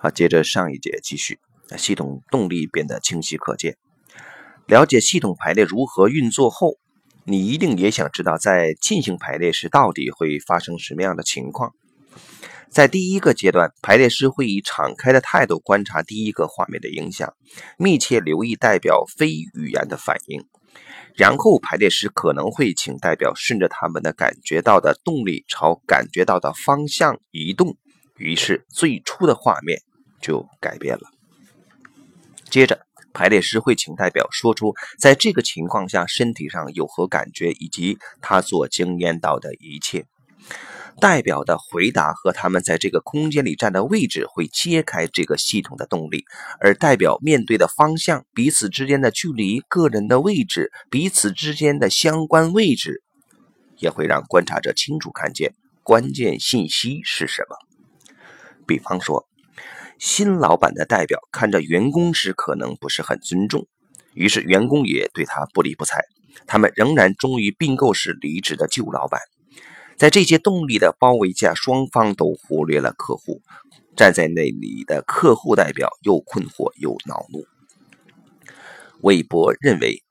好，接着上一节继续，系统动力变得清晰可见。了解系统排列如何运作后，你一定也想知道，在进行排列时到底会发生什么样的情况。在第一个阶段，排列师会以敞开的态度观察第一个画面的影响，密切留意代表非语言的反应。然后，排列师可能会请代表顺着他们的感觉到的动力朝感觉到的方向移动，于是最初的画面。就改变了。接着，排列师会请代表说出在这个情况下身体上有何感觉，以及他所经验到的一切。代表的回答和他们在这个空间里站的位置会揭开这个系统的动力，而代表面对的方向、彼此之间的距离、个人的位置、彼此之间的相关位置，也会让观察者清楚看见关键信息是什么。比方说。新老板的代表看着员工时可能不是很尊重，于是员工也对他不理不睬。他们仍然忠于并购时离职的旧老板。在这些动力的包围下，双方都忽略了客户。站在那里的客户代表又困惑又恼怒。韦伯认为，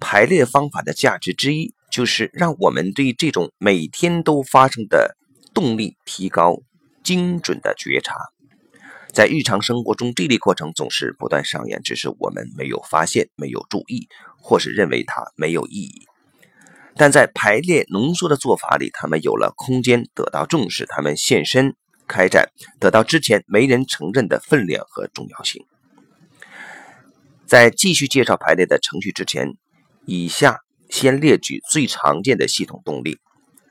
排列方法的价值之一就是让我们对这种每天都发生的动力提高精准的觉察。在日常生活中，这类过程总是不断上演，只是我们没有发现、没有注意，或是认为它没有意义。但在排列浓缩的做法里，他们有了空间得到重视，他们现身开展，得到之前没人承认的分量和重要性。在继续介绍排列的程序之前，以下先列举最常见的系统动力。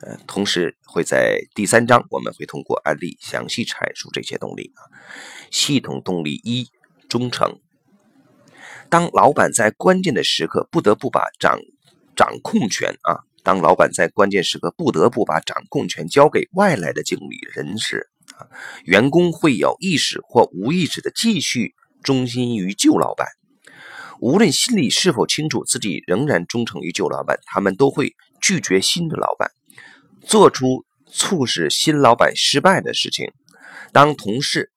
呃，同时会在第三章，我们会通过案例详细阐述这些动力啊。系统动力一：忠诚。当老板在关键的时刻不得不把掌掌控权啊，当老板在关键时刻不得不把掌控权交给外来的经理人时啊，员工会有意识或无意识的继续忠心于旧老板。无论心里是否清楚自己仍然忠诚于旧老板，他们都会拒绝新的老板。做出促使新老板失败的事情。当同事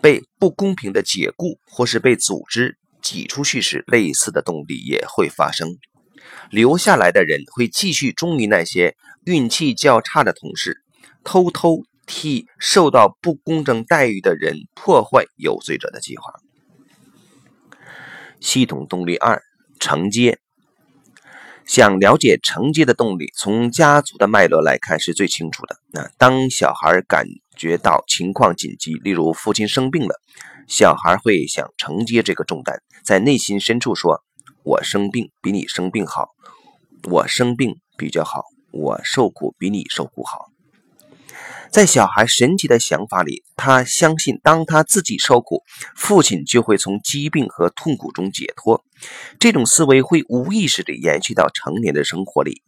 被不公平的解雇，或是被组织挤出去时，类似的动力也会发生。留下来的人会继续忠于那些运气较差的同事，偷偷替受到不公正待遇的人破坏有罪者的计划。系统动力二：承接。想了解承接的动力，从家族的脉络来看是最清楚的。那当小孩感觉到情况紧急，例如父亲生病了，小孩会想承接这个重担，在内心深处说：“我生病比你生病好，我生病比较好，我受苦比你受苦好。”在小孩神奇的想法里，他相信，当他自己受苦，父亲就会从疾病和痛苦中解脱。这种思维会无意识地延续到成年的生活里，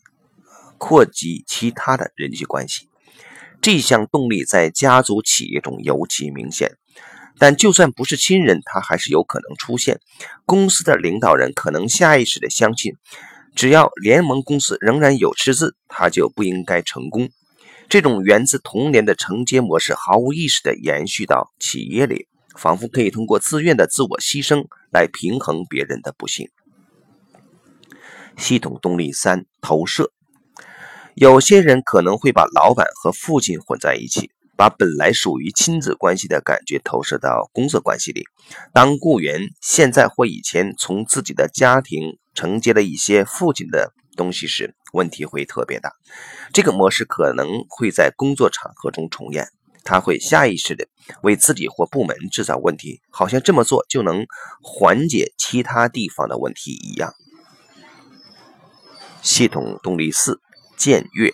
扩及其他的人际关系。这项动力在家族企业中尤其明显，但就算不是亲人，他还是有可能出现。公司的领导人可能下意识地相信，只要联盟公司仍然有赤字，他就不应该成功。这种源自童年的承接模式，毫无意识地延续到企业里，仿佛可以通过自愿的自我牺牲来平衡别人的不幸。系统动力三：投射。有些人可能会把老板和父亲混在一起，把本来属于亲子关系的感觉投射到工作关系里。当雇员现在或以前从自己的家庭承接了一些父亲的东西时，问题会特别大。这个模式可能会在工作场合中重演，他会下意识的为自己或部门制造问题，好像这么做就能缓解其他地方的问题一样。系统动力四：僭越。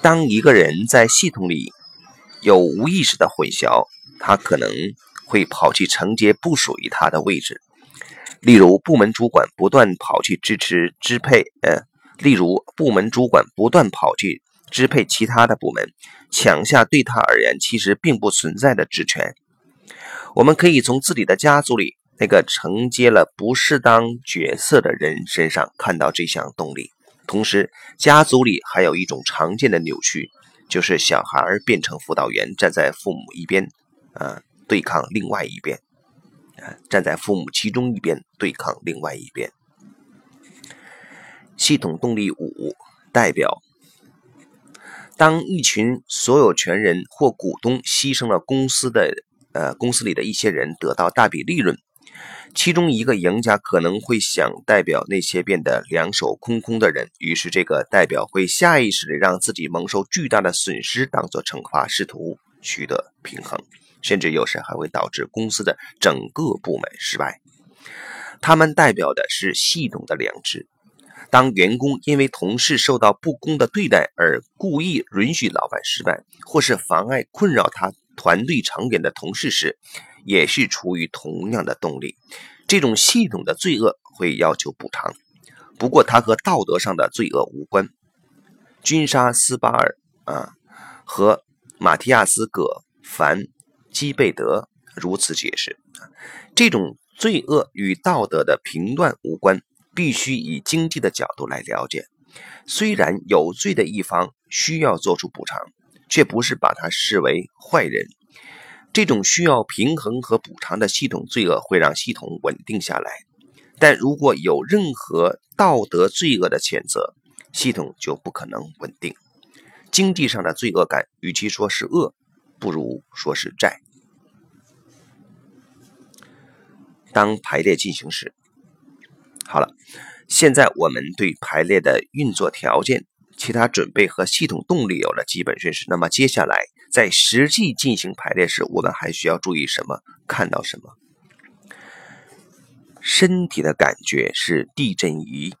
当一个人在系统里有无意识的混淆，他可能会跑去承接不属于他的位置。例如，部门主管不断跑去支持支配，呃。例如，部门主管不断跑去支配其他的部门，抢下对他而言其实并不存在的职权。我们可以从自己的家族里那个承接了不适当角色的人身上看到这项动力。同时，家族里还有一种常见的扭曲，就是小孩变成辅导员，站在父母一边，啊，对抗另外一边，站在父母其中一边对抗另外一边。系统动力五代表：当一群所有权人或股东牺牲了公司的呃公司里的一些人得到大笔利润。其中一个赢家可能会想代表那些变得两手空空的人，于是这个代表会下意识地让自己蒙受巨大的损失当做惩罚，试图取得平衡，甚至有时还会导致公司的整个部门失败。他们代表的是系统的良知。当员工因为同事受到不公的对待而故意允许老板失败，或是妨碍困扰他团队成员的同事时，也是出于同样的动力，这种系统的罪恶会要求补偿，不过它和道德上的罪恶无关。君沙斯巴尔啊和马提亚斯·葛凡基贝德如此解释：这种罪恶与道德的评断无关，必须以经济的角度来了解。虽然有罪的一方需要做出补偿，却不是把他视为坏人。这种需要平衡和补偿的系统罪恶会让系统稳定下来，但如果有任何道德罪恶的谴责，系统就不可能稳定。经济上的罪恶感，与其说是恶，不如说是债。当排列进行时，好了，现在我们对排列的运作条件。其他准备和系统动力有了基本认识，那么接下来在实际进行排列时，我们还需要注意什么？看到什么？身体的感觉是地震仪。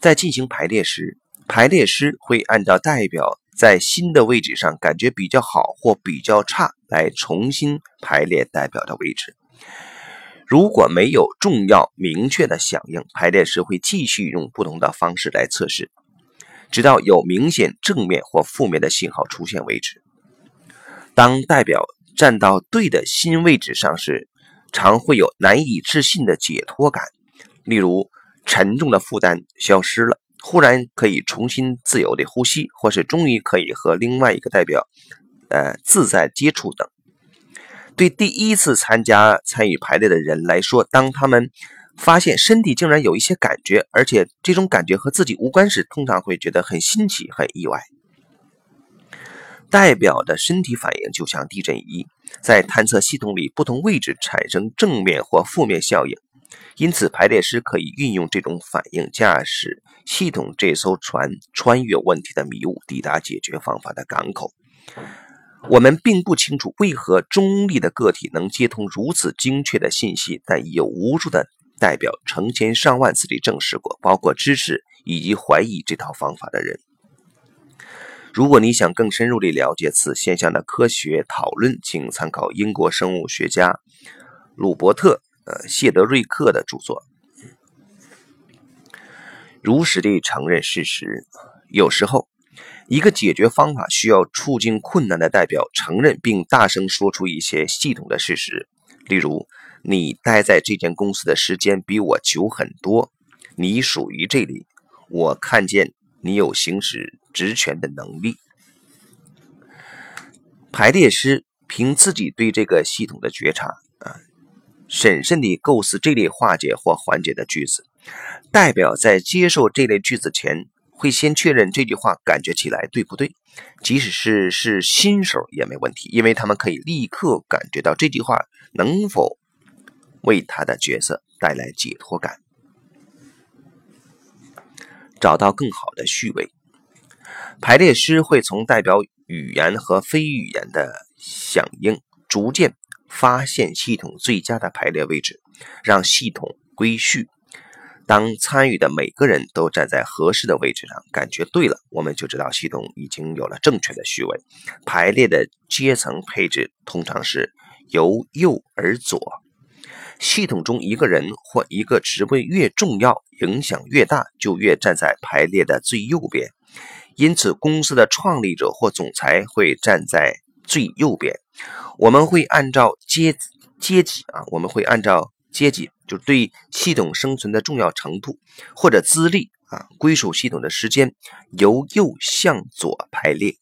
在进行排列时，排列师会按照代表在新的位置上感觉比较好或比较差来重新排列代表的位置。如果没有重要明确的响应，排列师会继续用不同的方式来测试。直到有明显正面或负面的信号出现为止。当代表站到对的新位置上时，常会有难以置信的解脱感，例如沉重的负担消失了，忽然可以重新自由地呼吸，或是终于可以和另外一个代表，呃，自在接触等。对第一次参加参与排列的人来说，当他们发现身体竟然有一些感觉，而且这种感觉和自己无关时，通常会觉得很新奇、很意外。代表的身体反应就像地震仪，在探测系统里不同位置产生正面或负面效应。因此，排列师可以运用这种反应，驾驶系统这艘船穿越问题的迷雾，抵达解决方法的港口。我们并不清楚为何中立的个体能接通如此精确的信息，但已有无数的。代表成千上万次地证实过，包括支持以及怀疑这套方法的人。如果你想更深入地了解此现象的科学讨论，请参考英国生物学家鲁伯特·呃谢德瑞克的著作。如实地承认事实，有时候一个解决方法需要处境困难的代表承认并大声说出一些系统的事实，例如。你待在这间公司的时间比我久很多，你属于这里。我看见你有行使职权的能力。排列师凭自己对这个系统的觉察啊，审慎地构思这类化解或缓解的句子。代表在接受这类句子前，会先确认这句话感觉起来对不对，即使是是新手也没问题，因为他们可以立刻感觉到这句话能否。为他的角色带来解脱感，找到更好的序位。排列师会从代表语言和非语言的响应，逐渐发现系统最佳的排列位置，让系统归序。当参与的每个人都站在合适的位置上，感觉对了，我们就知道系统已经有了正确的序位。排列的阶层配置通常是由右而左。系统中一个人或一个职位越重要，影响越大，就越站在排列的最右边。因此，公司的创立者或总裁会站在最右边。我们会按照阶阶级啊，我们会按照阶级，就对系统生存的重要程度或者资历啊，归属系统的时间，由右向左排列。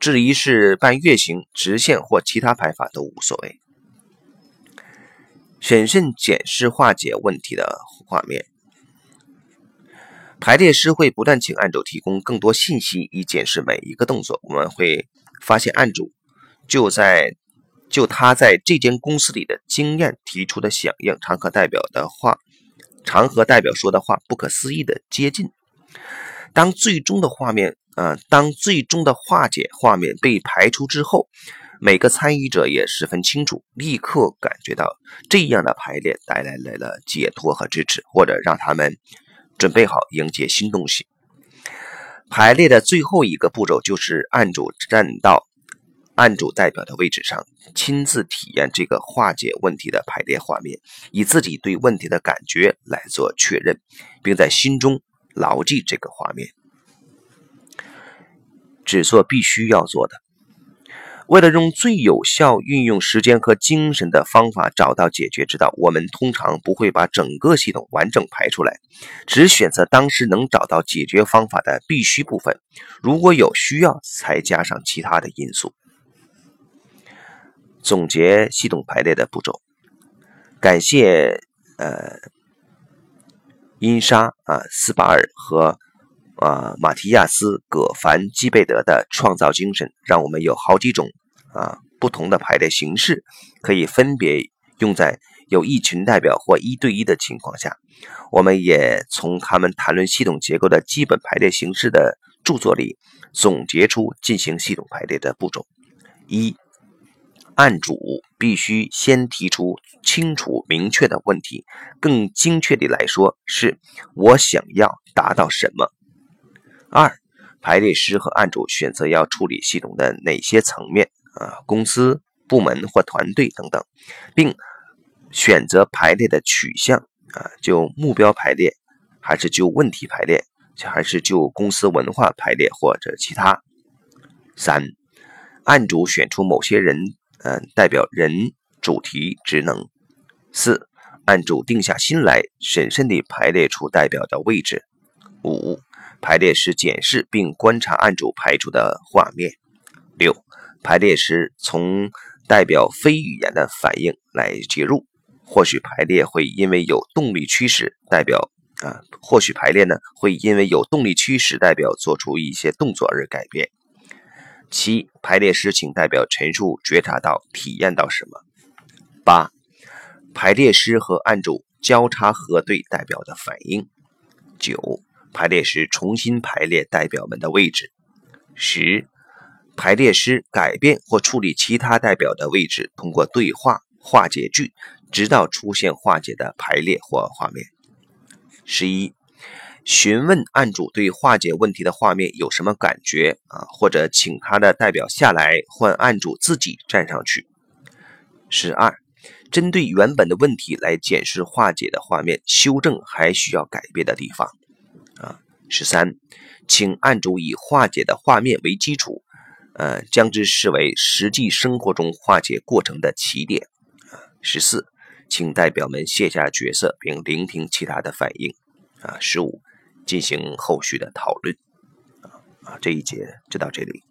至于是半月形、直线或其他排法都无所谓。审慎检视化解问题的画面。排列师会不断请案主提供更多信息以检视每一个动作。我们会发现案主就在就他在这间公司里的经验提出的响应，常和代表的话，常和代表说的话不可思议的接近。当最终的画面，呃，当最终的化解画面被排除之后，每个参与者也十分清楚，立刻感觉到这样的排列带来了解脱和支持，或者让他们。准备好迎接新东西。排列的最后一个步骤就是按住站道案主代表的位置上，亲自体验这个化解问题的排列画面，以自己对问题的感觉来做确认，并在心中牢记这个画面。只做必须要做的。为了用最有效运用时间和精神的方法找到解决之道，我们通常不会把整个系统完整排出来，只选择当时能找到解决方法的必须部分。如果有需要，才加上其他的因素。总结系统排列的步骤。感谢呃，因莎啊斯巴尔和。啊，马提亚斯·葛凡基贝德的创造精神，让我们有好几种啊不同的排列形式，可以分别用在有一群代表或一对一的情况下。我们也从他们谈论系统结构的基本排列形式的著作里，总结出进行系统排列的步骤：一，案主必须先提出清楚明确的问题，更精确地来说，是我想要达到什么。二，排列师和案主选择要处理系统的哪些层面啊？公司、部门或团队等等，并选择排列的取向啊，就目标排列，还是就问题排列，还是就公司文化排列或者其他？三，案主选出某些人，嗯，代表人、主题、职能。四，按主定下心来，审慎地排列出代表的位置。五。排列时检视并观察案主排出的画面。六，排列时从代表非语言的反应来介入，或许排列会因为有动力驱使代表啊，或许排列呢会因为有动力驱使代表做出一些动作而改变。七，排列时请代表陈述觉察到、体验到什么。八，排列师和案主交叉核对代表的反应。九。排列时重新排列代表们的位置。十，排列师改变或处理其他代表的位置，通过对话化解句，直到出现化解的排列或画面。十一，询问案主对化解问题的画面有什么感觉啊？或者请他的代表下来，换案主自己站上去。十二，针对原本的问题来检视化解的画面，修正还需要改变的地方。啊，十三，请案主以化解的画面为基础，呃，将之视为实际生活中化解过程的起点。啊，十四，请代表们卸下角色，并聆听其他的反应。啊，十五，进行后续的讨论。啊，这一节就到这里。